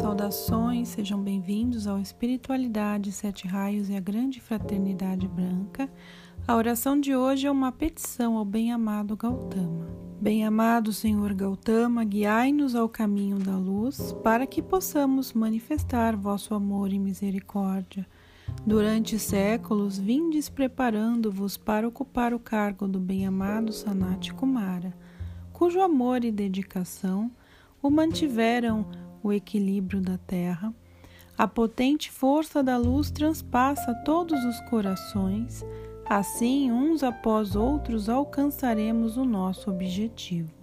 Saudações, sejam bem-vindos ao Espiritualidade Sete Raios e a Grande Fraternidade Branca. A oração de hoje é uma petição ao bem-amado Gautama. Bem-amado Senhor Gautama, guiai-nos ao caminho da luz para que possamos manifestar vosso amor e misericórdia. Durante séculos, vindes preparando-vos para ocupar o cargo do bem-amado Sanat Kumara, cujo amor e dedicação o mantiveram o equilíbrio da terra. A potente força da luz transpassa todos os corações, assim, uns após outros, alcançaremos o nosso objetivo.